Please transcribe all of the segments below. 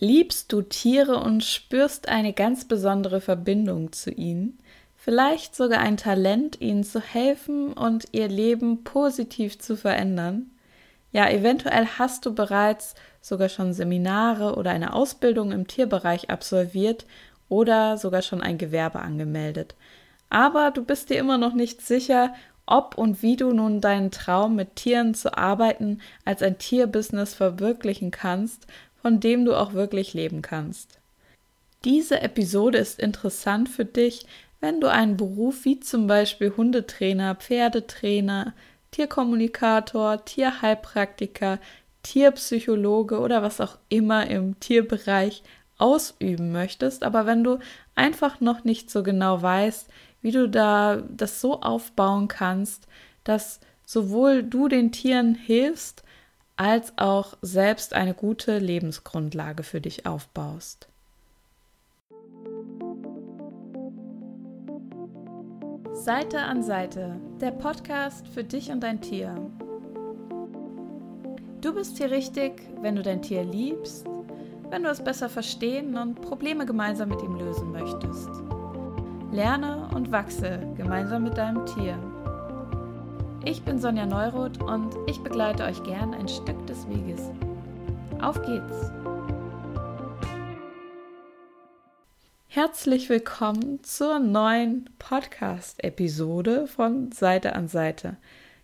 Liebst du Tiere und spürst eine ganz besondere Verbindung zu ihnen? Vielleicht sogar ein Talent, ihnen zu helfen und ihr Leben positiv zu verändern? Ja, eventuell hast du bereits sogar schon Seminare oder eine Ausbildung im Tierbereich absolviert oder sogar schon ein Gewerbe angemeldet. Aber du bist dir immer noch nicht sicher, ob und wie du nun deinen Traum mit Tieren zu arbeiten als ein Tierbusiness verwirklichen kannst, von dem du auch wirklich leben kannst. Diese Episode ist interessant für dich, wenn du einen Beruf wie zum Beispiel Hundetrainer, Pferdetrainer, Tierkommunikator, Tierheilpraktiker, Tierpsychologe oder was auch immer im Tierbereich ausüben möchtest, aber wenn du einfach noch nicht so genau weißt, wie du da das so aufbauen kannst, dass sowohl du den Tieren hilfst, als auch selbst eine gute Lebensgrundlage für dich aufbaust. Seite an Seite, der Podcast für dich und dein Tier. Du bist hier richtig, wenn du dein Tier liebst, wenn du es besser verstehen und Probleme gemeinsam mit ihm lösen möchtest. Lerne und wachse gemeinsam mit deinem Tier. Ich bin Sonja Neuroth und ich begleite euch gern ein Stück des Weges. Auf geht's! Herzlich willkommen zur neuen Podcast-Episode von Seite an Seite.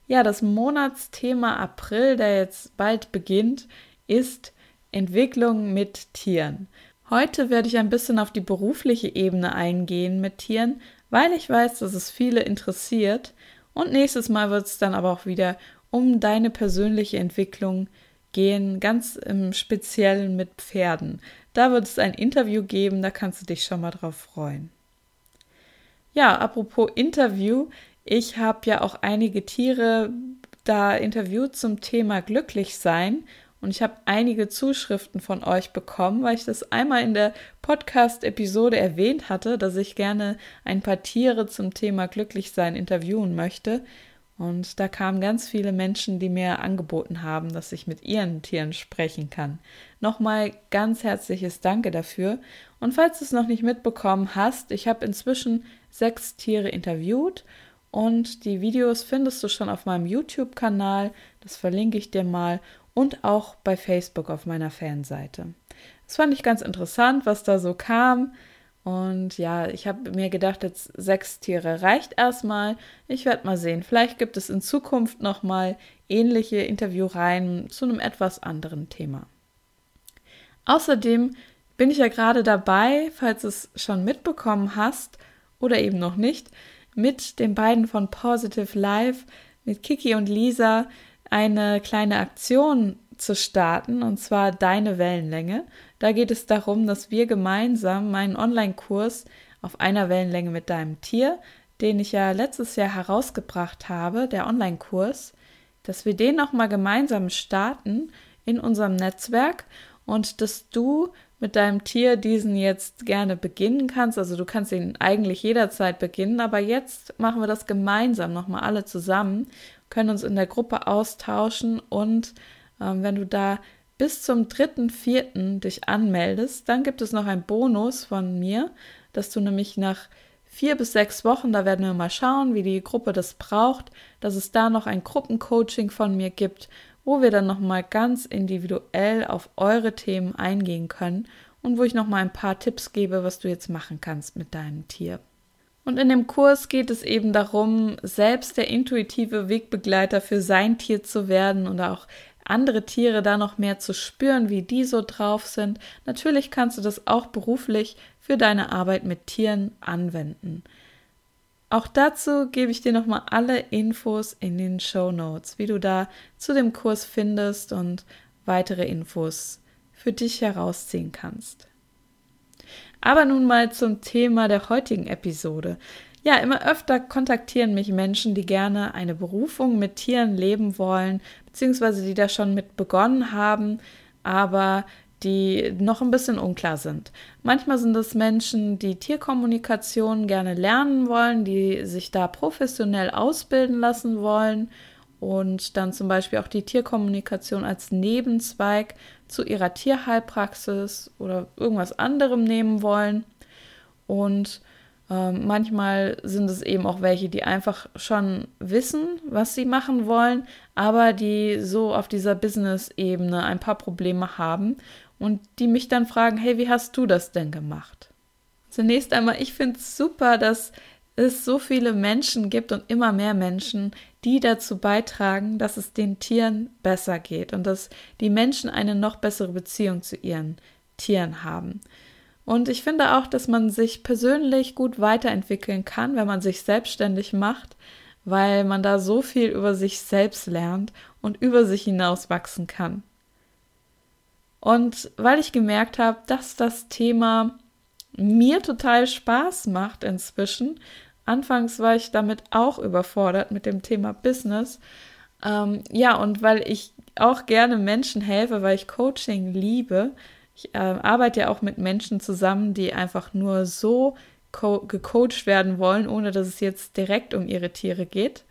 Ja, das Monatsthema April, der jetzt bald beginnt, ist Entwicklung mit Tieren. Heute werde ich ein bisschen auf die berufliche Ebene eingehen mit Tieren, weil ich weiß, dass es viele interessiert. Und nächstes Mal wird es dann aber auch wieder um deine persönliche Entwicklung gehen, ganz im Speziellen mit Pferden. Da wird es ein Interview geben, da kannst du dich schon mal drauf freuen. Ja, apropos Interview, ich habe ja auch einige Tiere da interviewt zum Thema glücklich sein und ich habe einige Zuschriften von euch bekommen, weil ich das einmal in der Podcast-Episode erwähnt hatte, dass ich gerne ein paar Tiere zum Thema Glücklichsein interviewen möchte. Und da kamen ganz viele Menschen, die mir angeboten haben, dass ich mit ihren Tieren sprechen kann. Nochmal ganz herzliches Danke dafür. Und falls du es noch nicht mitbekommen hast, ich habe inzwischen sechs Tiere interviewt und die Videos findest du schon auf meinem YouTube-Kanal. Das verlinke ich dir mal und auch bei Facebook auf meiner Fanseite. Das fand ich ganz interessant, was da so kam. Und ja, ich habe mir gedacht, jetzt sechs Tiere reicht erstmal. Ich werde mal sehen. Vielleicht gibt es in Zukunft nochmal ähnliche Interviewreihen zu einem etwas anderen Thema. Außerdem bin ich ja gerade dabei, falls du es schon mitbekommen hast oder eben noch nicht, mit den beiden von Positive Life, mit Kiki und Lisa, eine kleine Aktion zu starten, und zwar Deine Wellenlänge. Da geht es darum, dass wir gemeinsam meinen Online-Kurs auf einer Wellenlänge mit deinem Tier, den ich ja letztes Jahr herausgebracht habe, der Online-Kurs, dass wir den nochmal gemeinsam starten in unserem Netzwerk und dass du mit deinem Tier diesen jetzt gerne beginnen kannst. Also du kannst ihn eigentlich jederzeit beginnen, aber jetzt machen wir das gemeinsam nochmal alle zusammen können uns in der Gruppe austauschen und ähm, wenn du da bis zum 3.4. dich anmeldest, dann gibt es noch einen Bonus von mir, dass du nämlich nach vier bis sechs Wochen, da werden wir mal schauen, wie die Gruppe das braucht, dass es da noch ein Gruppencoaching von mir gibt, wo wir dann nochmal ganz individuell auf eure Themen eingehen können und wo ich nochmal ein paar Tipps gebe, was du jetzt machen kannst mit deinem Tier. Und in dem Kurs geht es eben darum, selbst der intuitive Wegbegleiter für sein Tier zu werden und auch andere Tiere da noch mehr zu spüren, wie die so drauf sind. Natürlich kannst du das auch beruflich für deine Arbeit mit Tieren anwenden. Auch dazu gebe ich dir nochmal alle Infos in den Show Notes, wie du da zu dem Kurs findest und weitere Infos für dich herausziehen kannst. Aber nun mal zum Thema der heutigen Episode. Ja, immer öfter kontaktieren mich Menschen, die gerne eine Berufung mit Tieren leben wollen, beziehungsweise die da schon mit begonnen haben, aber die noch ein bisschen unklar sind. Manchmal sind es Menschen, die Tierkommunikation gerne lernen wollen, die sich da professionell ausbilden lassen wollen und dann zum Beispiel auch die Tierkommunikation als Nebenzweig zu ihrer Tierheilpraxis oder irgendwas anderem nehmen wollen. Und ähm, manchmal sind es eben auch welche, die einfach schon wissen, was sie machen wollen, aber die so auf dieser Business-Ebene ein paar Probleme haben und die mich dann fragen, hey, wie hast du das denn gemacht? Zunächst einmal, ich finde es super, dass es so viele Menschen gibt und immer mehr Menschen, die dazu beitragen, dass es den Tieren besser geht und dass die Menschen eine noch bessere Beziehung zu ihren Tieren haben. Und ich finde auch, dass man sich persönlich gut weiterentwickeln kann, wenn man sich selbstständig macht, weil man da so viel über sich selbst lernt und über sich hinaus wachsen kann. Und weil ich gemerkt habe, dass das Thema mir total Spaß macht inzwischen, anfangs war ich damit auch überfordert mit dem Thema Business. Ähm, ja, und weil ich auch gerne Menschen helfe, weil ich Coaching liebe, ich äh, arbeite ja auch mit Menschen zusammen, die einfach nur so gecoacht werden wollen, ohne dass es jetzt direkt um ihre Tiere geht.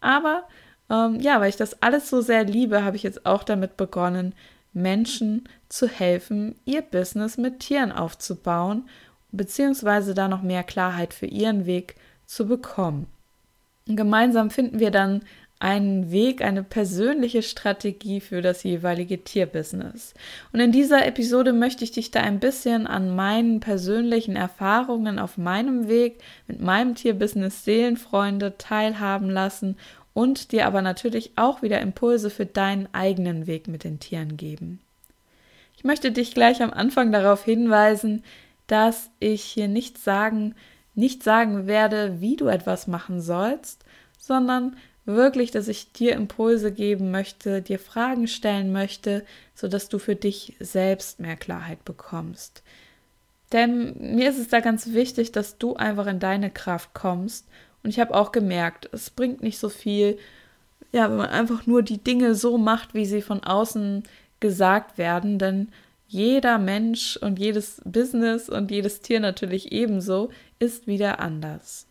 Aber ähm, ja, weil ich das alles so sehr liebe, habe ich jetzt auch damit begonnen, Menschen zu helfen, ihr Business mit Tieren aufzubauen, beziehungsweise da noch mehr Klarheit für ihren Weg zu bekommen. Gemeinsam finden wir dann einen Weg, eine persönliche Strategie für das jeweilige Tierbusiness. Und in dieser Episode möchte ich dich da ein bisschen an meinen persönlichen Erfahrungen auf meinem Weg mit meinem Tierbusiness Seelenfreunde teilhaben lassen und dir aber natürlich auch wieder Impulse für deinen eigenen Weg mit den Tieren geben. Ich möchte dich gleich am Anfang darauf hinweisen, dass ich hier nicht sagen, nicht sagen werde, wie du etwas machen sollst, sondern wirklich, dass ich dir Impulse geben möchte, dir Fragen stellen möchte, sodass du für dich selbst mehr Klarheit bekommst. Denn mir ist es da ganz wichtig, dass du einfach in deine Kraft kommst. Und ich habe auch gemerkt, es bringt nicht so viel, ja, wenn man einfach nur die Dinge so macht, wie sie von außen gesagt werden, denn jeder Mensch und jedes Business und jedes Tier natürlich ebenso ist wieder anders.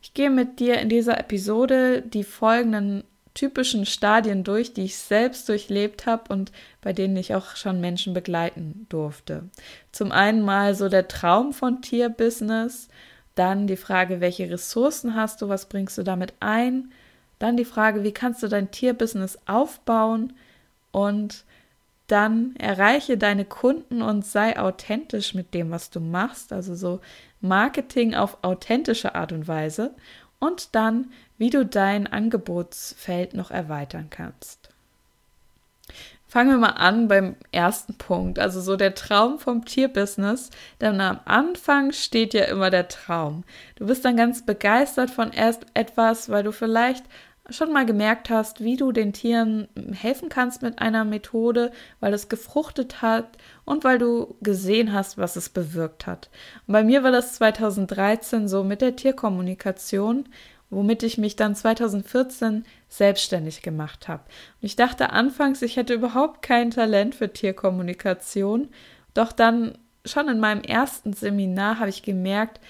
Ich gehe mit dir in dieser Episode die folgenden typischen Stadien durch, die ich selbst durchlebt habe und bei denen ich auch schon Menschen begleiten durfte. Zum einen mal so der Traum von Tierbusiness, dann die Frage, welche Ressourcen hast du, was bringst du damit ein, dann die Frage, wie kannst du dein Tierbusiness aufbauen und dann erreiche deine Kunden und sei authentisch mit dem, was du machst, also so Marketing auf authentische Art und Weise und dann, wie du dein Angebotsfeld noch erweitern kannst. Fangen wir mal an beim ersten Punkt, also so der Traum vom Tierbusiness. Denn am Anfang steht ja immer der Traum. Du bist dann ganz begeistert von erst etwas, weil du vielleicht schon mal gemerkt hast, wie du den Tieren helfen kannst mit einer Methode, weil es gefruchtet hat und weil du gesehen hast, was es bewirkt hat. Und bei mir war das 2013 so mit der Tierkommunikation, womit ich mich dann 2014 selbstständig gemacht habe. Und ich dachte anfangs, ich hätte überhaupt kein Talent für Tierkommunikation, doch dann schon in meinem ersten Seminar habe ich gemerkt,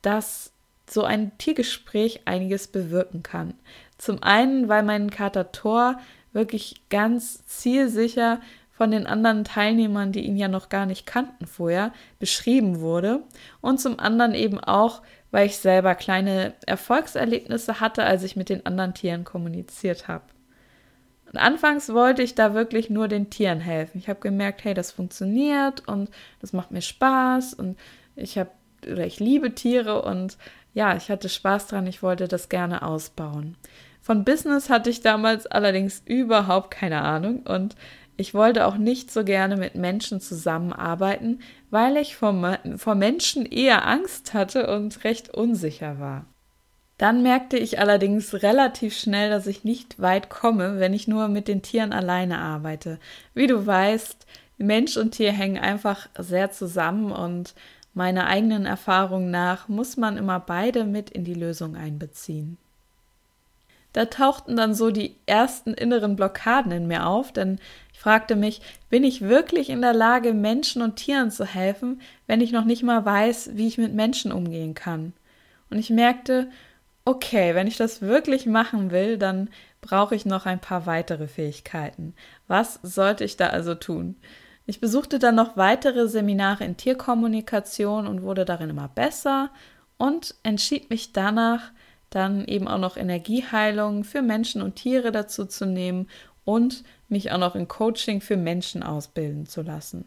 dass so ein Tiergespräch einiges bewirken kann. Zum einen, weil mein Kater Thor wirklich ganz zielsicher von den anderen Teilnehmern, die ihn ja noch gar nicht kannten vorher, beschrieben wurde. Und zum anderen eben auch, weil ich selber kleine Erfolgserlebnisse hatte, als ich mit den anderen Tieren kommuniziert habe. Und anfangs wollte ich da wirklich nur den Tieren helfen. Ich habe gemerkt, hey, das funktioniert und das macht mir Spaß und ich habe oder ich liebe Tiere und ja, ich hatte Spaß dran, ich wollte das gerne ausbauen. Von Business hatte ich damals allerdings überhaupt keine Ahnung und ich wollte auch nicht so gerne mit Menschen zusammenarbeiten, weil ich vor, vor Menschen eher Angst hatte und recht unsicher war. Dann merkte ich allerdings relativ schnell, dass ich nicht weit komme, wenn ich nur mit den Tieren alleine arbeite. Wie du weißt, Mensch und Tier hängen einfach sehr zusammen und meiner eigenen Erfahrung nach muss man immer beide mit in die Lösung einbeziehen. Da tauchten dann so die ersten inneren Blockaden in mir auf, denn ich fragte mich, bin ich wirklich in der Lage, Menschen und Tieren zu helfen, wenn ich noch nicht mal weiß, wie ich mit Menschen umgehen kann? Und ich merkte, okay, wenn ich das wirklich machen will, dann brauche ich noch ein paar weitere Fähigkeiten. Was sollte ich da also tun? Ich besuchte dann noch weitere Seminare in Tierkommunikation und wurde darin immer besser und entschied mich danach, dann eben auch noch Energieheilung für Menschen und Tiere dazu zu nehmen und mich auch noch in Coaching für Menschen ausbilden zu lassen.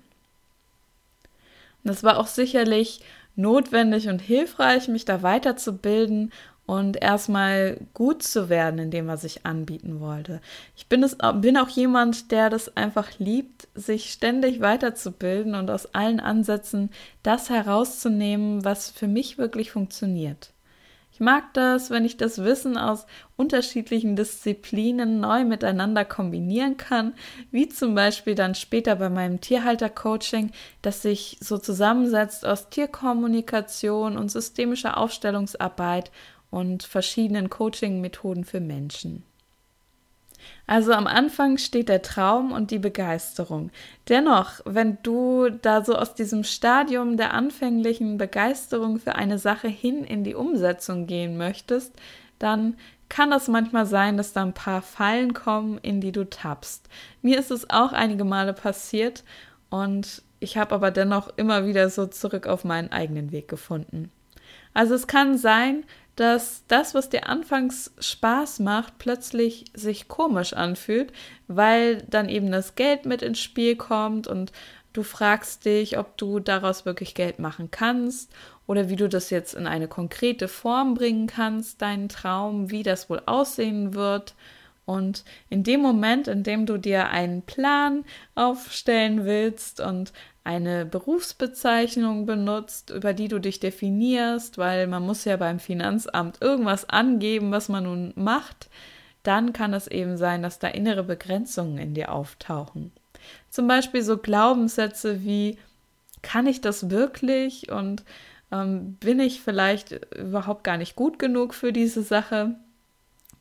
Und es war auch sicherlich notwendig und hilfreich, mich da weiterzubilden und erstmal gut zu werden in dem, was ich anbieten wollte. Ich bin, es, bin auch jemand, der das einfach liebt, sich ständig weiterzubilden und aus allen Ansätzen das herauszunehmen, was für mich wirklich funktioniert. Ich mag das, wenn ich das Wissen aus unterschiedlichen Disziplinen neu miteinander kombinieren kann, wie zum Beispiel dann später bei meinem Tierhalter-Coaching, das sich so zusammensetzt aus Tierkommunikation und systemischer Aufstellungsarbeit und verschiedenen Coaching-Methoden für Menschen. Also am Anfang steht der Traum und die Begeisterung. Dennoch, wenn du da so aus diesem Stadium der anfänglichen Begeisterung für eine Sache hin in die Umsetzung gehen möchtest, dann kann das manchmal sein, dass da ein paar Fallen kommen, in die du tappst. Mir ist es auch einige Male passiert und ich habe aber dennoch immer wieder so zurück auf meinen eigenen Weg gefunden. Also es kann sein, dass das, was dir anfangs Spaß macht, plötzlich sich komisch anfühlt, weil dann eben das Geld mit ins Spiel kommt und du fragst dich, ob du daraus wirklich Geld machen kannst oder wie du das jetzt in eine konkrete Form bringen kannst, deinen Traum, wie das wohl aussehen wird. Und in dem Moment, in dem du dir einen Plan aufstellen willst und eine Berufsbezeichnung benutzt, über die du dich definierst, weil man muss ja beim Finanzamt irgendwas angeben, was man nun macht, dann kann es eben sein, dass da innere Begrenzungen in dir auftauchen. Zum Beispiel so Glaubenssätze wie, kann ich das wirklich und ähm, bin ich vielleicht überhaupt gar nicht gut genug für diese Sache?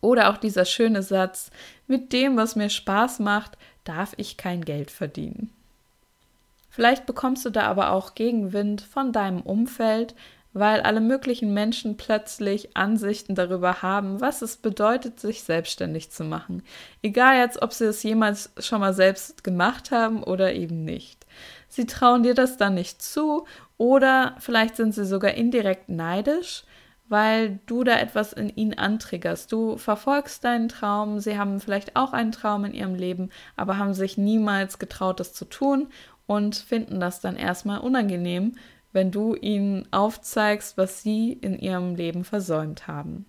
Oder auch dieser schöne Satz, mit dem, was mir Spaß macht, darf ich kein Geld verdienen. Vielleicht bekommst du da aber auch Gegenwind von deinem Umfeld, weil alle möglichen Menschen plötzlich Ansichten darüber haben, was es bedeutet, sich selbstständig zu machen. Egal jetzt, ob sie es jemals schon mal selbst gemacht haben oder eben nicht. Sie trauen dir das dann nicht zu oder vielleicht sind sie sogar indirekt neidisch, weil du da etwas in ihnen antriggerst. Du verfolgst deinen Traum, sie haben vielleicht auch einen Traum in ihrem Leben, aber haben sich niemals getraut, das zu tun und finden das dann erstmal unangenehm, wenn du ihnen aufzeigst, was sie in ihrem Leben versäumt haben.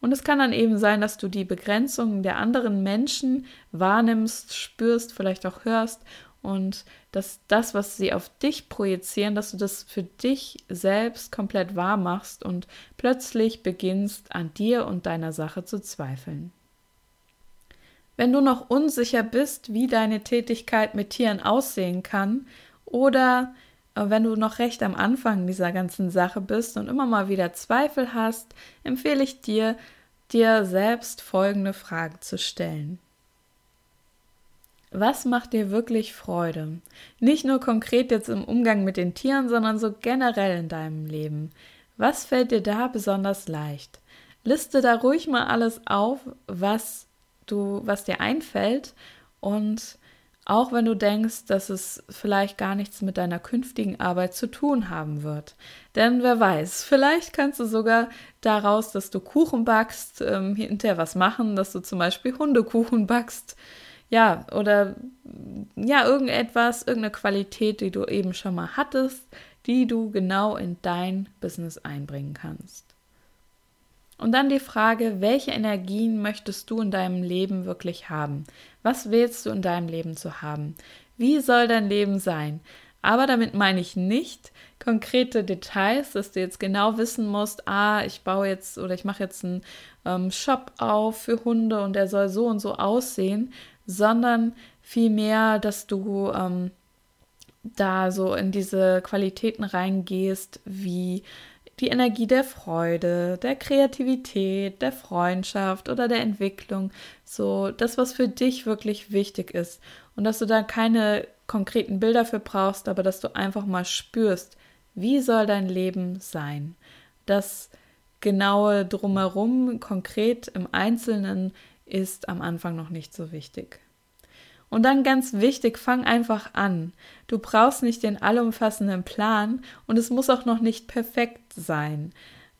Und es kann dann eben sein, dass du die Begrenzungen der anderen Menschen wahrnimmst, spürst, vielleicht auch hörst und dass das, was sie auf dich projizieren, dass du das für dich selbst komplett wahr machst und plötzlich beginnst an dir und deiner Sache zu zweifeln. Wenn du noch unsicher bist, wie deine Tätigkeit mit Tieren aussehen kann oder äh, wenn du noch recht am Anfang dieser ganzen Sache bist und immer mal wieder Zweifel hast, empfehle ich dir, dir selbst folgende Frage zu stellen. Was macht dir wirklich Freude? Nicht nur konkret jetzt im Umgang mit den Tieren, sondern so generell in deinem Leben. Was fällt dir da besonders leicht? Liste da ruhig mal alles auf, was du, was dir einfällt und auch wenn du denkst, dass es vielleicht gar nichts mit deiner künftigen Arbeit zu tun haben wird. Denn wer weiß, vielleicht kannst du sogar daraus, dass du Kuchen backst, ähm, hinterher was machen, dass du zum Beispiel Hundekuchen backst. Ja, oder ja, irgendetwas, irgendeine Qualität, die du eben schon mal hattest, die du genau in dein Business einbringen kannst. Und dann die Frage, welche Energien möchtest du in deinem Leben wirklich haben? Was willst du in deinem Leben zu haben? Wie soll dein Leben sein? Aber damit meine ich nicht konkrete Details, dass du jetzt genau wissen musst, ah, ich baue jetzt oder ich mache jetzt einen ähm, Shop auf für Hunde und der soll so und so aussehen, sondern vielmehr, dass du ähm, da so in diese Qualitäten reingehst, wie die Energie der Freude, der Kreativität, der Freundschaft oder der Entwicklung, so das, was für dich wirklich wichtig ist. Und dass du da keine konkreten Bilder für brauchst, aber dass du einfach mal spürst, wie soll dein Leben sein, dass genaue Drumherum, konkret im Einzelnen, ist am Anfang noch nicht so wichtig. Und dann ganz wichtig, fang einfach an. Du brauchst nicht den allumfassenden Plan und es muss auch noch nicht perfekt sein.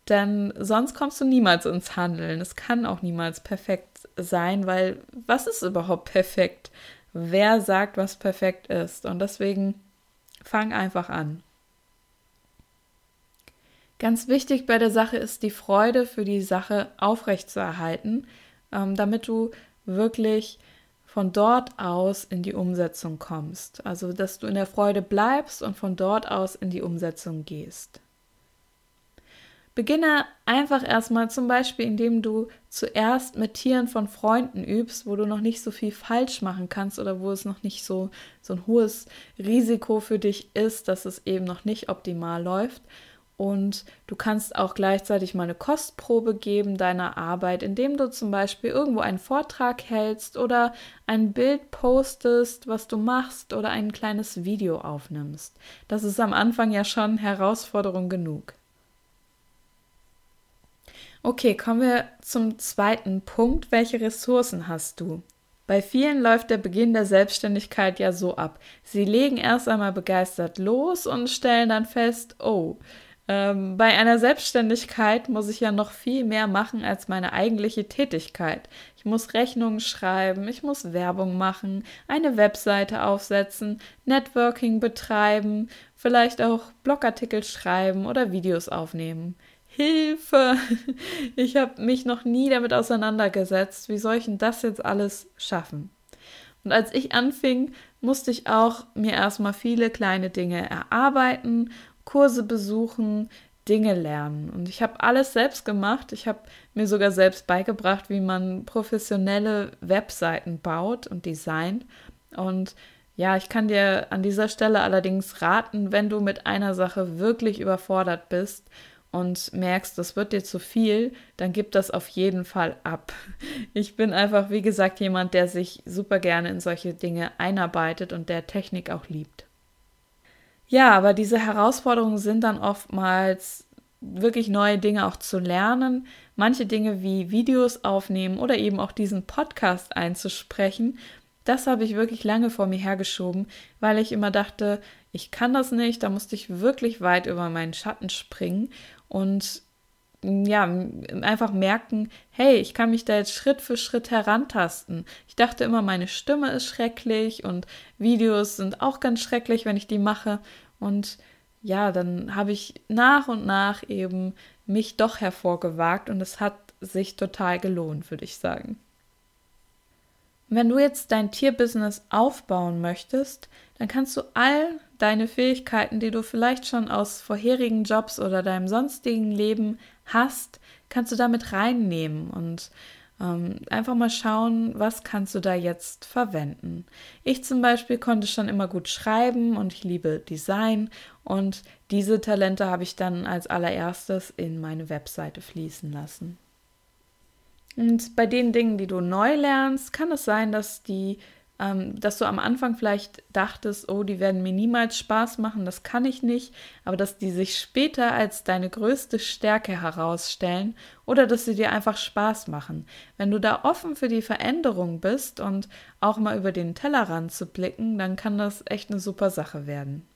Denn sonst kommst du niemals ins Handeln. Es kann auch niemals perfekt sein, weil was ist überhaupt perfekt? Wer sagt, was perfekt ist? Und deswegen fang einfach an. Ganz wichtig bei der Sache ist die Freude für die Sache aufrechtzuerhalten, ähm, damit du wirklich von dort aus in die Umsetzung kommst. Also, dass du in der Freude bleibst und von dort aus in die Umsetzung gehst. Beginne einfach erstmal zum Beispiel, indem du zuerst mit Tieren von Freunden übst, wo du noch nicht so viel falsch machen kannst oder wo es noch nicht so, so ein hohes Risiko für dich ist, dass es eben noch nicht optimal läuft. Und du kannst auch gleichzeitig mal eine Kostprobe geben deiner Arbeit, indem du zum Beispiel irgendwo einen Vortrag hältst oder ein Bild postest, was du machst oder ein kleines Video aufnimmst. Das ist am Anfang ja schon Herausforderung genug. Okay, kommen wir zum zweiten Punkt. Welche Ressourcen hast du? Bei vielen läuft der Beginn der Selbstständigkeit ja so ab. Sie legen erst einmal begeistert los und stellen dann fest, oh, ähm, bei einer Selbstständigkeit muss ich ja noch viel mehr machen als meine eigentliche Tätigkeit. Ich muss Rechnungen schreiben, ich muss Werbung machen, eine Webseite aufsetzen, Networking betreiben, vielleicht auch Blogartikel schreiben oder Videos aufnehmen. Hilfe! Ich habe mich noch nie damit auseinandergesetzt. Wie soll ich denn das jetzt alles schaffen? Und als ich anfing, musste ich auch mir erstmal viele kleine Dinge erarbeiten Kurse besuchen, Dinge lernen. Und ich habe alles selbst gemacht. Ich habe mir sogar selbst beigebracht, wie man professionelle Webseiten baut und designt. Und ja, ich kann dir an dieser Stelle allerdings raten, wenn du mit einer Sache wirklich überfordert bist und merkst, das wird dir zu viel, dann gib das auf jeden Fall ab. Ich bin einfach, wie gesagt, jemand, der sich super gerne in solche Dinge einarbeitet und der Technik auch liebt. Ja, aber diese Herausforderungen sind dann oftmals wirklich neue Dinge auch zu lernen, manche Dinge wie Videos aufnehmen oder eben auch diesen Podcast einzusprechen. Das habe ich wirklich lange vor mir hergeschoben, weil ich immer dachte, ich kann das nicht, da musste ich wirklich weit über meinen Schatten springen und ja, einfach merken, hey, ich kann mich da jetzt Schritt für Schritt herantasten. Ich dachte immer, meine Stimme ist schrecklich und Videos sind auch ganz schrecklich, wenn ich die mache. Und ja, dann habe ich nach und nach eben mich doch hervorgewagt und es hat sich total gelohnt, würde ich sagen. Wenn du jetzt dein Tierbusiness aufbauen möchtest, dann kannst du all deine Fähigkeiten, die du vielleicht schon aus vorherigen Jobs oder deinem sonstigen Leben hast, kannst du damit reinnehmen und ähm, einfach mal schauen, was kannst du da jetzt verwenden. Ich zum Beispiel konnte schon immer gut schreiben und ich liebe Design und diese Talente habe ich dann als allererstes in meine Webseite fließen lassen. Und bei den Dingen, die du neu lernst, kann es sein, dass die ähm, dass du am Anfang vielleicht dachtest, oh, die werden mir niemals Spaß machen, das kann ich nicht, aber dass die sich später als deine größte Stärke herausstellen oder dass sie dir einfach Spaß machen. Wenn du da offen für die Veränderung bist und auch mal über den Tellerrand zu blicken, dann kann das echt eine super Sache werden.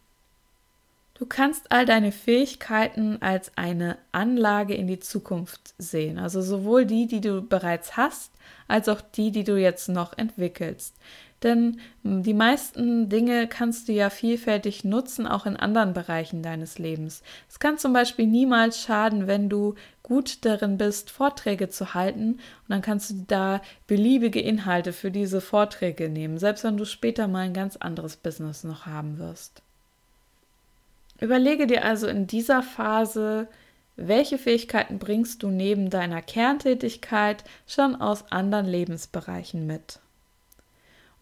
Du kannst all deine Fähigkeiten als eine Anlage in die Zukunft sehen, also sowohl die, die du bereits hast, als auch die, die du jetzt noch entwickelst. Denn hm, die meisten Dinge kannst du ja vielfältig nutzen, auch in anderen Bereichen deines Lebens. Es kann zum Beispiel niemals schaden, wenn du gut darin bist, Vorträge zu halten. Und dann kannst du da beliebige Inhalte für diese Vorträge nehmen, selbst wenn du später mal ein ganz anderes Business noch haben wirst. Überlege dir also in dieser Phase, welche Fähigkeiten bringst du neben deiner Kerntätigkeit schon aus anderen Lebensbereichen mit?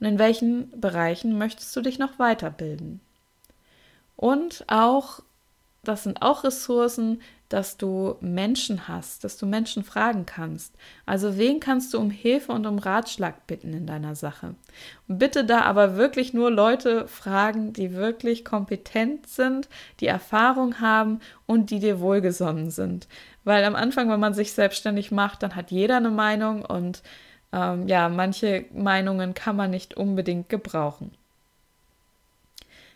Und in welchen Bereichen möchtest du dich noch weiterbilden. Und auch das sind auch Ressourcen, dass du Menschen hast, dass du Menschen fragen kannst. Also wen kannst du um Hilfe und um Ratschlag bitten in deiner Sache? Und bitte da aber wirklich nur Leute fragen, die wirklich kompetent sind, die Erfahrung haben und die dir wohlgesonnen sind. Weil am Anfang, wenn man sich selbstständig macht, dann hat jeder eine Meinung und ähm, ja, manche Meinungen kann man nicht unbedingt gebrauchen.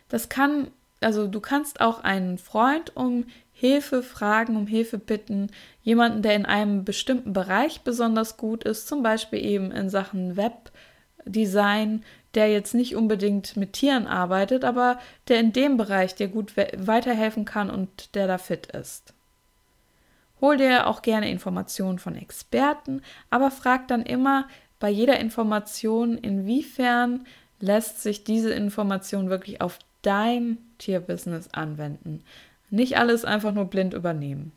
Das kann, also du kannst auch einen Freund um Hilfe fragen, um Hilfe bitten, jemanden, der in einem bestimmten Bereich besonders gut ist, zum Beispiel eben in Sachen Webdesign, der jetzt nicht unbedingt mit Tieren arbeitet, aber der in dem Bereich dir gut weiterhelfen kann und der da fit ist. Hol dir auch gerne Informationen von Experten, aber frag dann immer bei jeder Information, inwiefern lässt sich diese Information wirklich auf dein Tierbusiness anwenden. Nicht alles einfach nur blind übernehmen.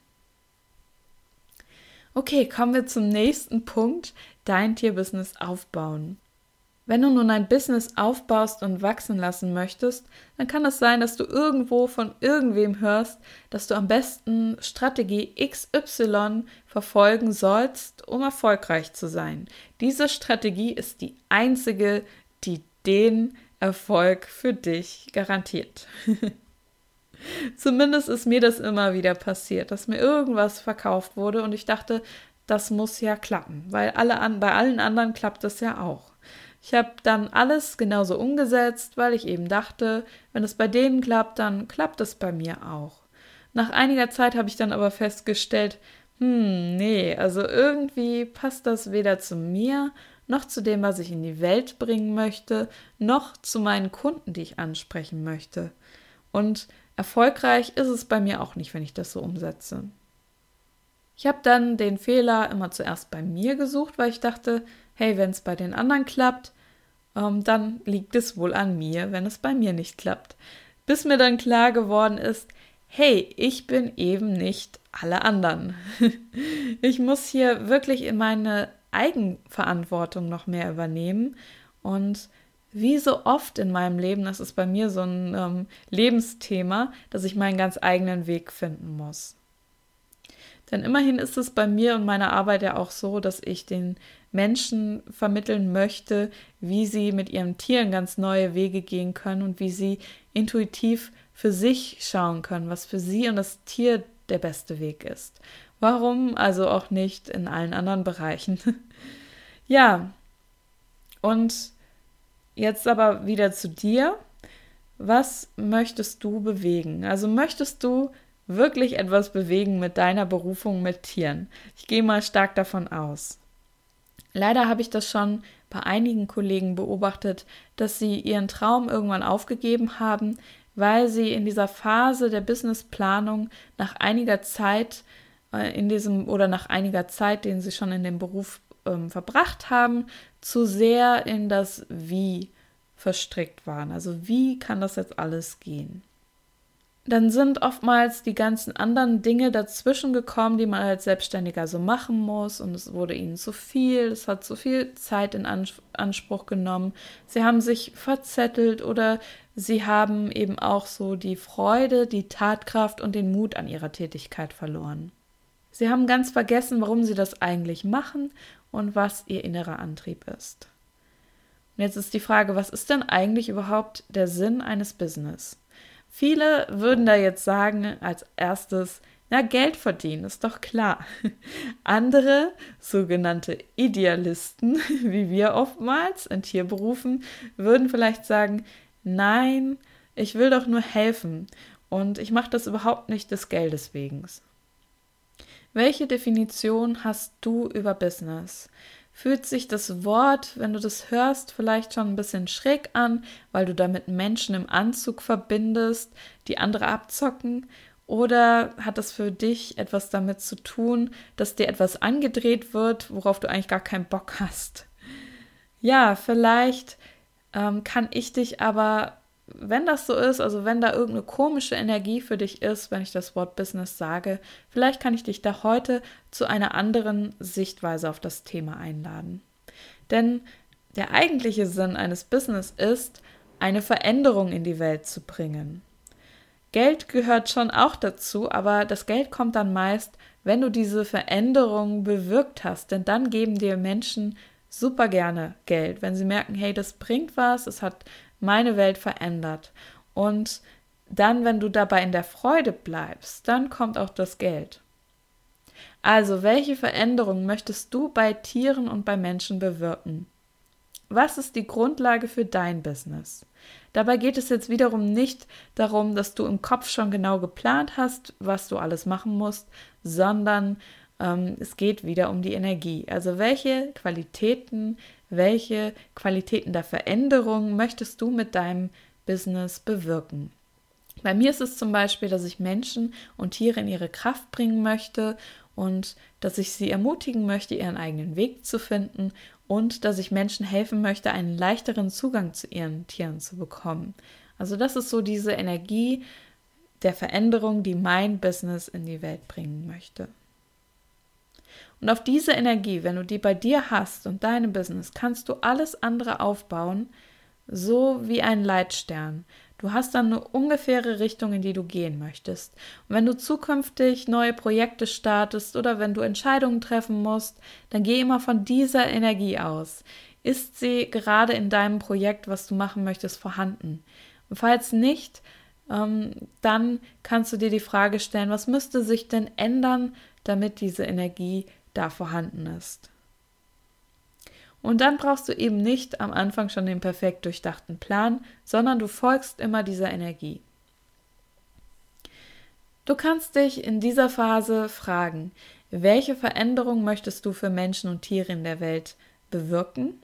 Okay, kommen wir zum nächsten Punkt, dein Tierbusiness aufbauen. Wenn du nun ein Business aufbaust und wachsen lassen möchtest, dann kann es sein, dass du irgendwo von irgendwem hörst, dass du am besten Strategie XY verfolgen sollst, um erfolgreich zu sein. Diese Strategie ist die einzige, die den Erfolg für dich garantiert. Zumindest ist mir das immer wieder passiert, dass mir irgendwas verkauft wurde und ich dachte, das muss ja klappen, weil alle an, bei allen anderen klappt es ja auch. Ich habe dann alles genauso umgesetzt, weil ich eben dachte, wenn es bei denen klappt, dann klappt es bei mir auch. Nach einiger Zeit habe ich dann aber festgestellt, hm, nee, also irgendwie passt das weder zu mir, noch zu dem, was ich in die Welt bringen möchte, noch zu meinen Kunden, die ich ansprechen möchte. Und Erfolgreich ist es bei mir auch nicht, wenn ich das so umsetze. Ich habe dann den Fehler immer zuerst bei mir gesucht, weil ich dachte, hey, wenn es bei den anderen klappt, ähm, dann liegt es wohl an mir, wenn es bei mir nicht klappt. Bis mir dann klar geworden ist, hey, ich bin eben nicht alle anderen. ich muss hier wirklich in meine Eigenverantwortung noch mehr übernehmen und wie so oft in meinem Leben, das ist bei mir so ein ähm, Lebensthema, dass ich meinen ganz eigenen Weg finden muss. Denn immerhin ist es bei mir und meiner Arbeit ja auch so, dass ich den Menschen vermitteln möchte, wie sie mit ihren Tieren ganz neue Wege gehen können und wie sie intuitiv für sich schauen können, was für sie und das Tier der beste Weg ist. Warum also auch nicht in allen anderen Bereichen? ja, und Jetzt aber wieder zu dir. Was möchtest du bewegen? Also möchtest du wirklich etwas bewegen mit deiner Berufung mit Tieren? Ich gehe mal stark davon aus. Leider habe ich das schon bei einigen Kollegen beobachtet, dass sie ihren Traum irgendwann aufgegeben haben, weil sie in dieser Phase der Businessplanung nach einiger Zeit äh, in diesem oder nach einiger Zeit, den sie schon in dem Beruf ähm, verbracht haben, zu sehr in das Wie verstrickt waren. Also wie kann das jetzt alles gehen? Dann sind oftmals die ganzen anderen Dinge dazwischen gekommen, die man als Selbstständiger so machen muss und es wurde ihnen zu viel, es hat zu viel Zeit in Anspruch genommen. Sie haben sich verzettelt oder sie haben eben auch so die Freude, die Tatkraft und den Mut an ihrer Tätigkeit verloren. Sie haben ganz vergessen, warum sie das eigentlich machen und was ihr innerer Antrieb ist. Und jetzt ist die Frage, was ist denn eigentlich überhaupt der Sinn eines Business? Viele würden da jetzt sagen, als erstes, na, Geld verdienen, ist doch klar. Andere, sogenannte Idealisten, wie wir oftmals in Tierberufen, würden vielleicht sagen, nein, ich will doch nur helfen und ich mache das überhaupt nicht des Geldes wegen. Welche Definition hast du über Business? Fühlt sich das Wort, wenn du das hörst, vielleicht schon ein bisschen schräg an, weil du damit Menschen im Anzug verbindest, die andere abzocken? Oder hat das für dich etwas damit zu tun, dass dir etwas angedreht wird, worauf du eigentlich gar keinen Bock hast? Ja, vielleicht ähm, kann ich dich aber wenn das so ist, also wenn da irgendeine komische Energie für dich ist, wenn ich das Wort Business sage, vielleicht kann ich dich da heute zu einer anderen Sichtweise auf das Thema einladen. Denn der eigentliche Sinn eines Business ist, eine Veränderung in die Welt zu bringen. Geld gehört schon auch dazu, aber das Geld kommt dann meist, wenn du diese Veränderung bewirkt hast, denn dann geben dir Menschen super gerne Geld, wenn sie merken, hey, das bringt was, es hat meine Welt verändert. Und dann, wenn du dabei in der Freude bleibst, dann kommt auch das Geld. Also, welche Veränderung möchtest du bei Tieren und bei Menschen bewirken? Was ist die Grundlage für dein Business? Dabei geht es jetzt wiederum nicht darum, dass du im Kopf schon genau geplant hast, was du alles machen musst, sondern ähm, es geht wieder um die Energie. Also welche Qualitäten, welche Qualitäten der Veränderung möchtest du mit deinem Business bewirken? Bei mir ist es zum Beispiel, dass ich Menschen und Tiere in ihre Kraft bringen möchte und dass ich sie ermutigen möchte, ihren eigenen Weg zu finden und dass ich Menschen helfen möchte, einen leichteren Zugang zu ihren Tieren zu bekommen. Also das ist so diese Energie der Veränderung, die mein Business in die Welt bringen möchte. Und auf diese Energie, wenn du die bei dir hast und deinem Business, kannst du alles andere aufbauen, so wie ein Leitstern. Du hast dann eine ungefähre Richtung, in die du gehen möchtest. Und wenn du zukünftig neue Projekte startest oder wenn du Entscheidungen treffen musst, dann geh immer von dieser Energie aus. Ist sie gerade in deinem Projekt, was du machen möchtest, vorhanden? Und falls nicht, ähm, dann kannst du dir die Frage stellen, was müsste sich denn ändern, damit diese Energie da vorhanden ist? Und dann brauchst du eben nicht am Anfang schon den perfekt durchdachten Plan, sondern du folgst immer dieser Energie. Du kannst dich in dieser Phase fragen, welche Veränderung möchtest du für Menschen und Tiere in der Welt bewirken?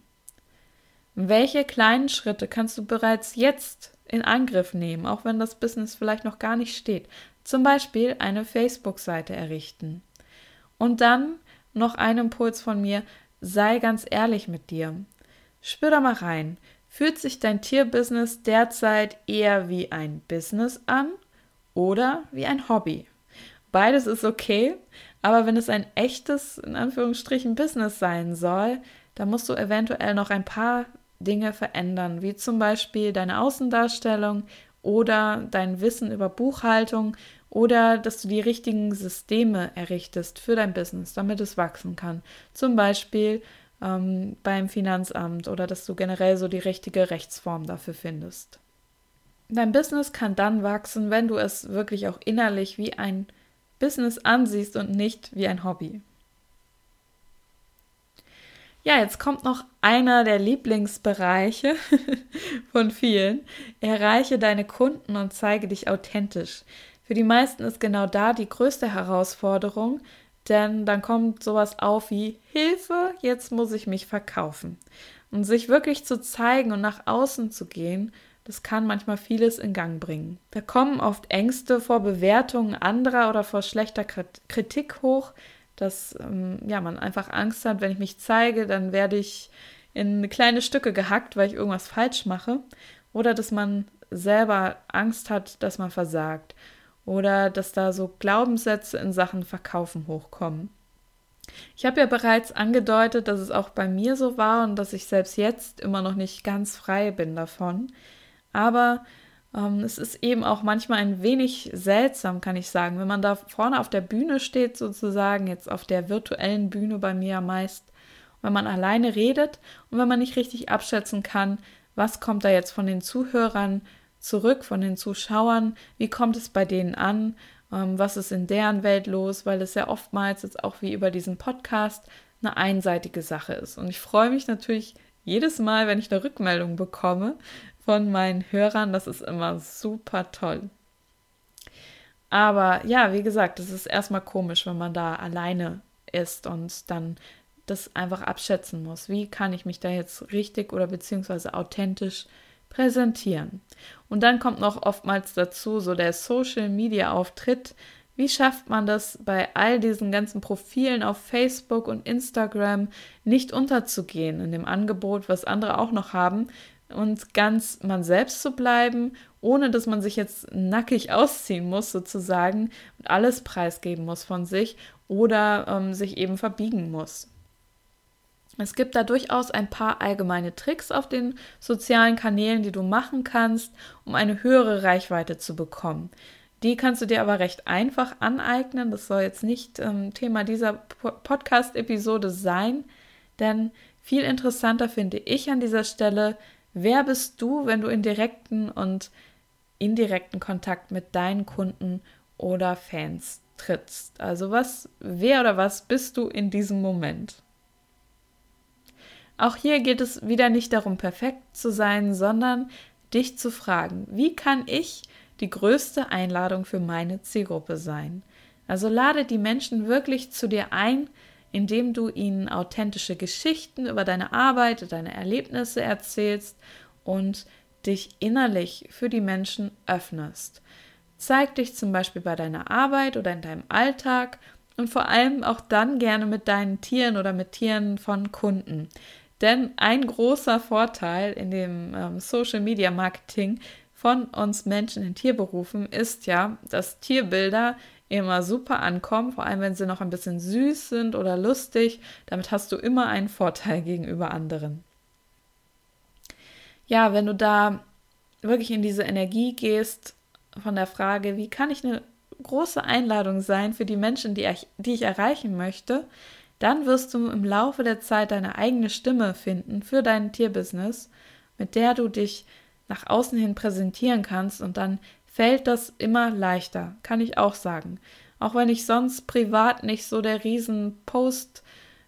Welche kleinen Schritte kannst du bereits jetzt in Angriff nehmen, auch wenn das Business vielleicht noch gar nicht steht? Zum Beispiel eine Facebook-Seite errichten. Und dann noch ein Impuls von mir, sei ganz ehrlich mit dir. Spür da mal rein. Fühlt sich dein Tierbusiness derzeit eher wie ein Business an oder wie ein Hobby? Beides ist okay, aber wenn es ein echtes, in Anführungsstrichen, Business sein soll, dann musst du eventuell noch ein paar Dinge verändern, wie zum Beispiel deine Außendarstellung oder dein Wissen über Buchhaltung oder dass du die richtigen Systeme errichtest für dein Business, damit es wachsen kann. Zum Beispiel ähm, beim Finanzamt oder dass du generell so die richtige Rechtsform dafür findest. Dein Business kann dann wachsen, wenn du es wirklich auch innerlich wie ein Business ansiehst und nicht wie ein Hobby. Ja, jetzt kommt noch einer der Lieblingsbereiche von vielen. Erreiche deine Kunden und zeige dich authentisch. Für die meisten ist genau da die größte Herausforderung, denn dann kommt sowas auf wie Hilfe, jetzt muss ich mich verkaufen. Und sich wirklich zu zeigen und nach außen zu gehen, das kann manchmal vieles in Gang bringen. Da kommen oft Ängste vor Bewertungen anderer oder vor schlechter Kritik hoch, dass ähm, ja, man einfach Angst hat, wenn ich mich zeige, dann werde ich in kleine Stücke gehackt, weil ich irgendwas falsch mache. Oder dass man selber Angst hat, dass man versagt oder dass da so Glaubenssätze in Sachen Verkaufen hochkommen. Ich habe ja bereits angedeutet, dass es auch bei mir so war und dass ich selbst jetzt immer noch nicht ganz frei bin davon. Aber ähm, es ist eben auch manchmal ein wenig seltsam, kann ich sagen, wenn man da vorne auf der Bühne steht, sozusagen, jetzt auf der virtuellen Bühne bei mir meist, wenn man alleine redet und wenn man nicht richtig abschätzen kann, was kommt da jetzt von den Zuhörern zurück von den Zuschauern, wie kommt es bei denen an, ähm, was ist in deren Welt los, weil es ja oftmals jetzt auch wie über diesen Podcast eine einseitige Sache ist. Und ich freue mich natürlich jedes Mal, wenn ich eine Rückmeldung bekomme von meinen Hörern. Das ist immer super toll. Aber ja, wie gesagt, es ist erstmal komisch, wenn man da alleine ist und dann das einfach abschätzen muss. Wie kann ich mich da jetzt richtig oder beziehungsweise authentisch präsentieren. Und dann kommt noch oftmals dazu so der Social-Media-Auftritt. Wie schafft man das bei all diesen ganzen Profilen auf Facebook und Instagram nicht unterzugehen in dem Angebot, was andere auch noch haben und ganz man selbst zu bleiben, ohne dass man sich jetzt nackig ausziehen muss sozusagen und alles preisgeben muss von sich oder ähm, sich eben verbiegen muss. Es gibt da durchaus ein paar allgemeine Tricks auf den sozialen Kanälen, die du machen kannst, um eine höhere Reichweite zu bekommen. Die kannst du dir aber recht einfach aneignen. Das soll jetzt nicht ähm, Thema dieser Podcast-Episode sein, denn viel interessanter finde ich an dieser Stelle, wer bist du, wenn du in direkten und indirekten Kontakt mit deinen Kunden oder Fans trittst? Also was, wer oder was bist du in diesem Moment? Auch hier geht es wieder nicht darum, perfekt zu sein, sondern dich zu fragen, wie kann ich die größte Einladung für meine Zielgruppe sein? Also lade die Menschen wirklich zu dir ein, indem du ihnen authentische Geschichten über deine Arbeit, deine Erlebnisse erzählst und dich innerlich für die Menschen öffnest. Zeig dich zum Beispiel bei deiner Arbeit oder in deinem Alltag und vor allem auch dann gerne mit deinen Tieren oder mit Tieren von Kunden. Denn ein großer Vorteil in dem ähm, Social Media Marketing von uns Menschen in Tierberufen ist ja, dass Tierbilder immer super ankommen, vor allem wenn sie noch ein bisschen süß sind oder lustig. Damit hast du immer einen Vorteil gegenüber anderen. Ja, wenn du da wirklich in diese Energie gehst von der Frage, wie kann ich eine große Einladung sein für die Menschen, die ich, die ich erreichen möchte, dann wirst du im Laufe der Zeit deine eigene Stimme finden für dein Tierbusiness, mit der du dich nach außen hin präsentieren kannst und dann fällt das immer leichter, kann ich auch sagen. Auch wenn ich sonst privat nicht so der riesen Post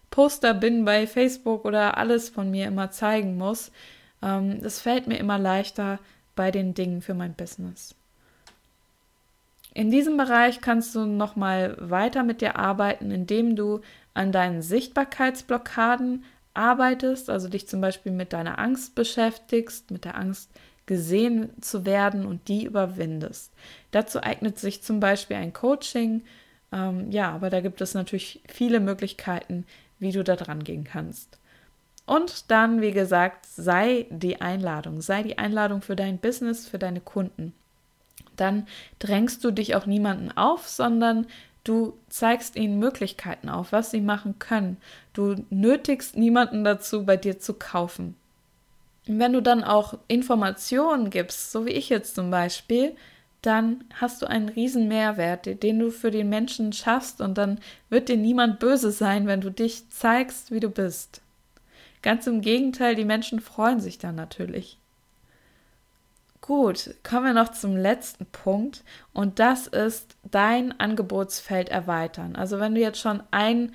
Poster bin bei Facebook oder alles von mir immer zeigen muss, ähm, es fällt mir immer leichter bei den Dingen für mein Business. In diesem Bereich kannst du noch mal weiter mit dir arbeiten, indem du an deinen Sichtbarkeitsblockaden arbeitest, also dich zum Beispiel mit deiner Angst beschäftigst, mit der Angst gesehen zu werden und die überwindest. Dazu eignet sich zum Beispiel ein Coaching. Ähm, ja, aber da gibt es natürlich viele Möglichkeiten, wie du da dran gehen kannst. Und dann, wie gesagt, sei die Einladung, sei die Einladung für dein Business, für deine Kunden. Dann drängst du dich auch niemanden auf, sondern Du zeigst ihnen Möglichkeiten auf, was sie machen können. Du nötigst niemanden dazu, bei dir zu kaufen. Wenn du dann auch Informationen gibst, so wie ich jetzt zum Beispiel, dann hast du einen riesen Mehrwert, den du für den Menschen schaffst und dann wird dir niemand böse sein, wenn du dich zeigst, wie du bist. Ganz im Gegenteil, die Menschen freuen sich dann natürlich. Gut, kommen wir noch zum letzten Punkt und das ist dein Angebotsfeld erweitern. Also wenn du jetzt schon ein,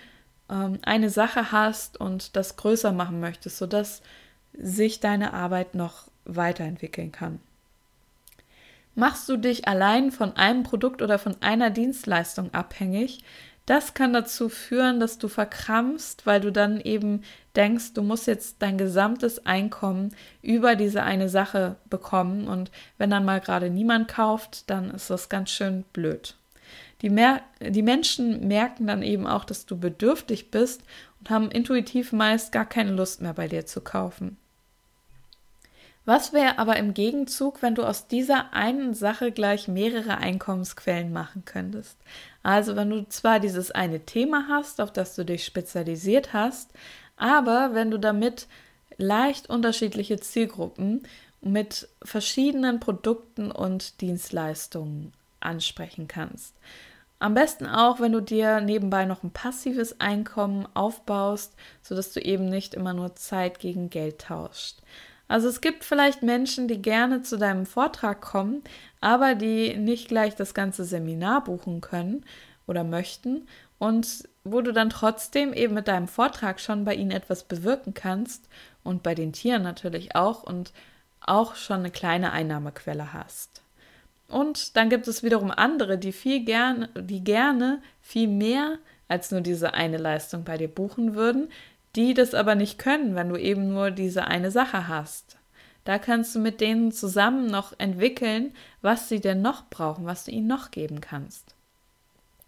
ähm, eine Sache hast und das größer machen möchtest, sodass sich deine Arbeit noch weiterentwickeln kann. Machst du dich allein von einem Produkt oder von einer Dienstleistung abhängig, das kann dazu führen, dass du verkrampfst, weil du dann eben denkst, du musst jetzt dein gesamtes Einkommen über diese eine Sache bekommen und wenn dann mal gerade niemand kauft, dann ist das ganz schön blöd. Die, Mer die Menschen merken dann eben auch, dass du bedürftig bist und haben intuitiv meist gar keine Lust mehr bei dir zu kaufen. Was wäre aber im Gegenzug, wenn du aus dieser einen Sache gleich mehrere Einkommensquellen machen könntest? Also wenn du zwar dieses eine Thema hast, auf das du dich spezialisiert hast, aber wenn du damit leicht unterschiedliche Zielgruppen mit verschiedenen Produkten und Dienstleistungen ansprechen kannst. Am besten auch, wenn du dir nebenbei noch ein passives Einkommen aufbaust, sodass du eben nicht immer nur Zeit gegen Geld tauscht. Also es gibt vielleicht Menschen, die gerne zu deinem Vortrag kommen, aber die nicht gleich das ganze Seminar buchen können oder möchten und wo du dann trotzdem eben mit deinem Vortrag schon bei ihnen etwas bewirken kannst und bei den Tieren natürlich auch und auch schon eine kleine Einnahmequelle hast. Und dann gibt es wiederum andere, die viel gerne, die gerne viel mehr als nur diese eine Leistung bei dir buchen würden, die das aber nicht können, wenn du eben nur diese eine Sache hast. Da kannst du mit denen zusammen noch entwickeln, was sie denn noch brauchen, was du ihnen noch geben kannst.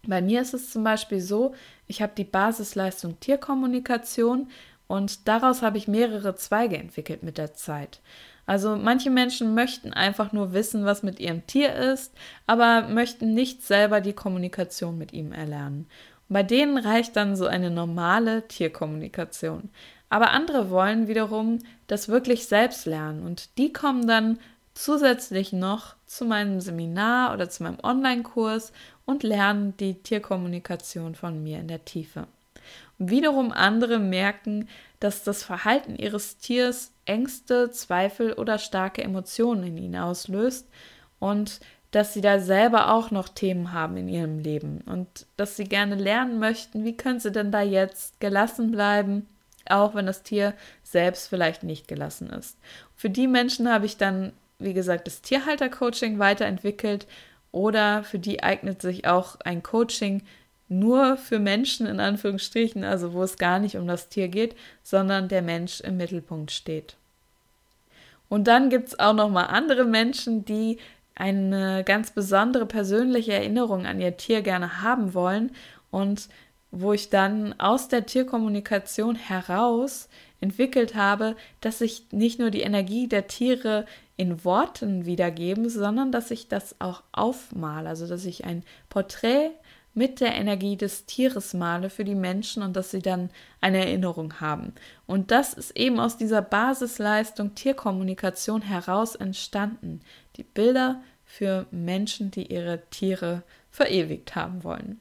Bei mir ist es zum Beispiel so, ich habe die Basisleistung Tierkommunikation und daraus habe ich mehrere Zweige entwickelt mit der Zeit. Also manche Menschen möchten einfach nur wissen, was mit ihrem Tier ist, aber möchten nicht selber die Kommunikation mit ihm erlernen. Bei denen reicht dann so eine normale Tierkommunikation. Aber andere wollen wiederum das wirklich selbst lernen und die kommen dann zusätzlich noch zu meinem Seminar oder zu meinem Online-Kurs und lernen die Tierkommunikation von mir in der Tiefe. Und wiederum andere merken, dass das Verhalten ihres Tiers Ängste, Zweifel oder starke Emotionen in ihnen auslöst und dass sie da selber auch noch Themen haben in ihrem Leben und dass sie gerne lernen möchten, wie können sie denn da jetzt gelassen bleiben, auch wenn das Tier selbst vielleicht nicht gelassen ist. Für die Menschen habe ich dann, wie gesagt, das Tierhalter-Coaching weiterentwickelt oder für die eignet sich auch ein Coaching nur für Menschen in Anführungsstrichen, also wo es gar nicht um das Tier geht, sondern der Mensch im Mittelpunkt steht. Und dann gibt es auch noch mal andere Menschen, die eine ganz besondere persönliche Erinnerung an ihr Tier gerne haben wollen und wo ich dann aus der Tierkommunikation heraus entwickelt habe, dass ich nicht nur die Energie der Tiere in Worten wiedergeben, sondern dass ich das auch aufmale, also dass ich ein Porträt mit der Energie des Tieres male für die Menschen und dass sie dann eine Erinnerung haben. Und das ist eben aus dieser Basisleistung Tierkommunikation heraus entstanden. Die Bilder für Menschen, die ihre Tiere verewigt haben wollen.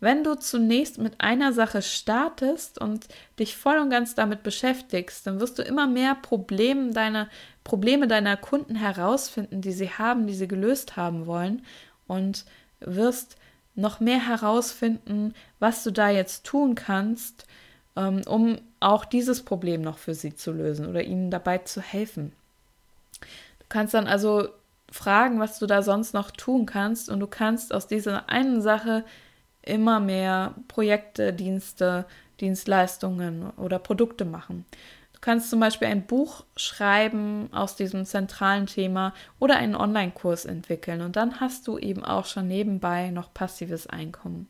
Wenn du zunächst mit einer Sache startest und dich voll und ganz damit beschäftigst, dann wirst du immer mehr Probleme deiner, Probleme deiner Kunden herausfinden, die sie haben, die sie gelöst haben wollen und wirst noch mehr herausfinden, was du da jetzt tun kannst, ähm, um auch dieses Problem noch für sie zu lösen oder ihnen dabei zu helfen. Du kannst dann also fragen, was du da sonst noch tun kannst und du kannst aus dieser einen Sache immer mehr Projekte, Dienste, Dienstleistungen oder Produkte machen. Du kannst zum Beispiel ein Buch schreiben aus diesem zentralen Thema oder einen Online-Kurs entwickeln und dann hast du eben auch schon nebenbei noch passives Einkommen.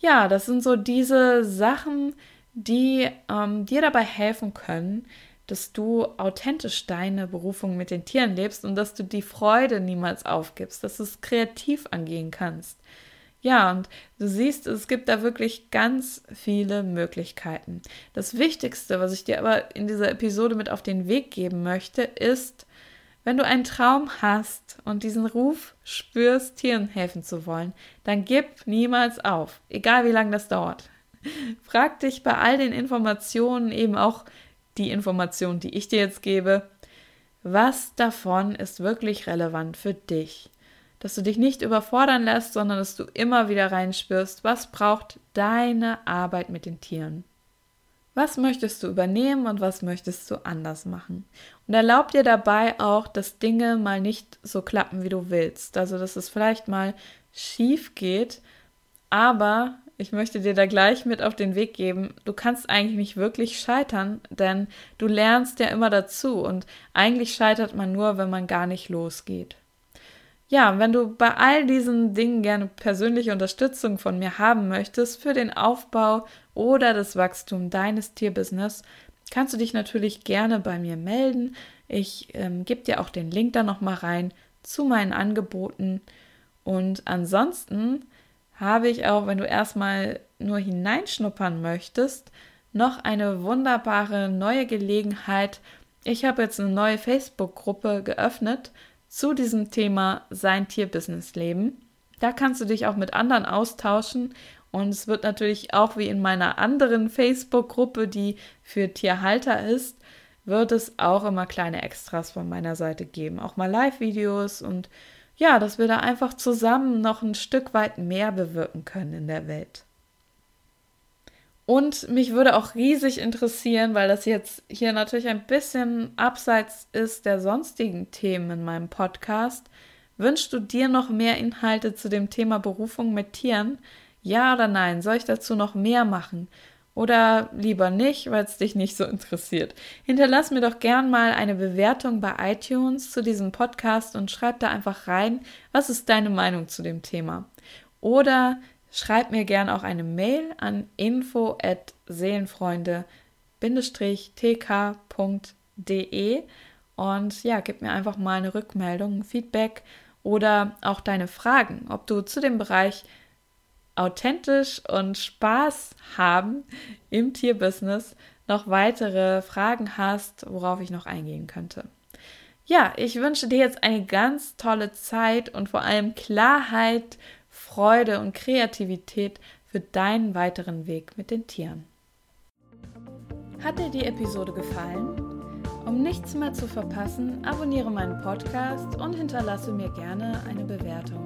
Ja, das sind so diese Sachen, die ähm, dir dabei helfen können, dass du authentisch deine Berufung mit den Tieren lebst und dass du die Freude niemals aufgibst, dass du es kreativ angehen kannst. Ja, und du siehst, es gibt da wirklich ganz viele Möglichkeiten. Das Wichtigste, was ich dir aber in dieser Episode mit auf den Weg geben möchte, ist, wenn du einen Traum hast und diesen Ruf spürst, Tieren helfen zu wollen, dann gib niemals auf, egal wie lange das dauert. Frag dich bei all den Informationen eben auch die Informationen, die ich dir jetzt gebe, was davon ist wirklich relevant für dich? Dass du dich nicht überfordern lässt, sondern dass du immer wieder reinspürst, was braucht deine Arbeit mit den Tieren? Was möchtest du übernehmen und was möchtest du anders machen? Und erlaub dir dabei auch, dass Dinge mal nicht so klappen, wie du willst. Also, dass es vielleicht mal schief geht, aber ich möchte dir da gleich mit auf den Weg geben, du kannst eigentlich nicht wirklich scheitern, denn du lernst ja immer dazu und eigentlich scheitert man nur, wenn man gar nicht losgeht. Ja, wenn du bei all diesen Dingen gerne persönliche Unterstützung von mir haben möchtest für den Aufbau oder das Wachstum deines Tierbusiness, kannst du dich natürlich gerne bei mir melden. Ich ähm, gebe dir auch den Link da nochmal rein zu meinen Angeboten. Und ansonsten habe ich auch, wenn du erstmal nur hineinschnuppern möchtest, noch eine wunderbare neue Gelegenheit. Ich habe jetzt eine neue Facebook-Gruppe geöffnet zu diesem Thema Sein Tierbusiness Leben. Da kannst du dich auch mit anderen austauschen und es wird natürlich auch wie in meiner anderen Facebook-Gruppe, die für Tierhalter ist, wird es auch immer kleine Extras von meiner Seite geben. Auch mal Live-Videos und ja, dass wir da einfach zusammen noch ein Stück weit mehr bewirken können in der Welt. Und mich würde auch riesig interessieren, weil das jetzt hier natürlich ein bisschen abseits ist der sonstigen Themen in meinem Podcast. Wünschst du dir noch mehr Inhalte zu dem Thema Berufung mit Tieren? Ja oder nein? Soll ich dazu noch mehr machen? oder lieber nicht, weil es dich nicht so interessiert. Hinterlass mir doch gern mal eine Bewertung bei iTunes zu diesem Podcast und schreib da einfach rein, was ist deine Meinung zu dem Thema. Oder schreib mir gern auch eine Mail an info at seelenfreunde-tk.de und ja, gib mir einfach mal eine Rückmeldung, ein Feedback oder auch deine Fragen, ob du zu dem Bereich authentisch und Spaß haben im Tierbusiness noch weitere Fragen hast, worauf ich noch eingehen könnte. Ja, ich wünsche dir jetzt eine ganz tolle Zeit und vor allem Klarheit, Freude und Kreativität für deinen weiteren Weg mit den Tieren. Hat dir die Episode gefallen? Um nichts mehr zu verpassen, abonniere meinen Podcast und hinterlasse mir gerne eine Bewertung.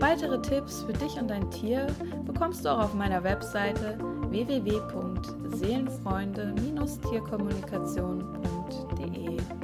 Weitere Tipps für dich und dein Tier bekommst du auch auf meiner Webseite www.seelenfreunde-tierkommunikation.de.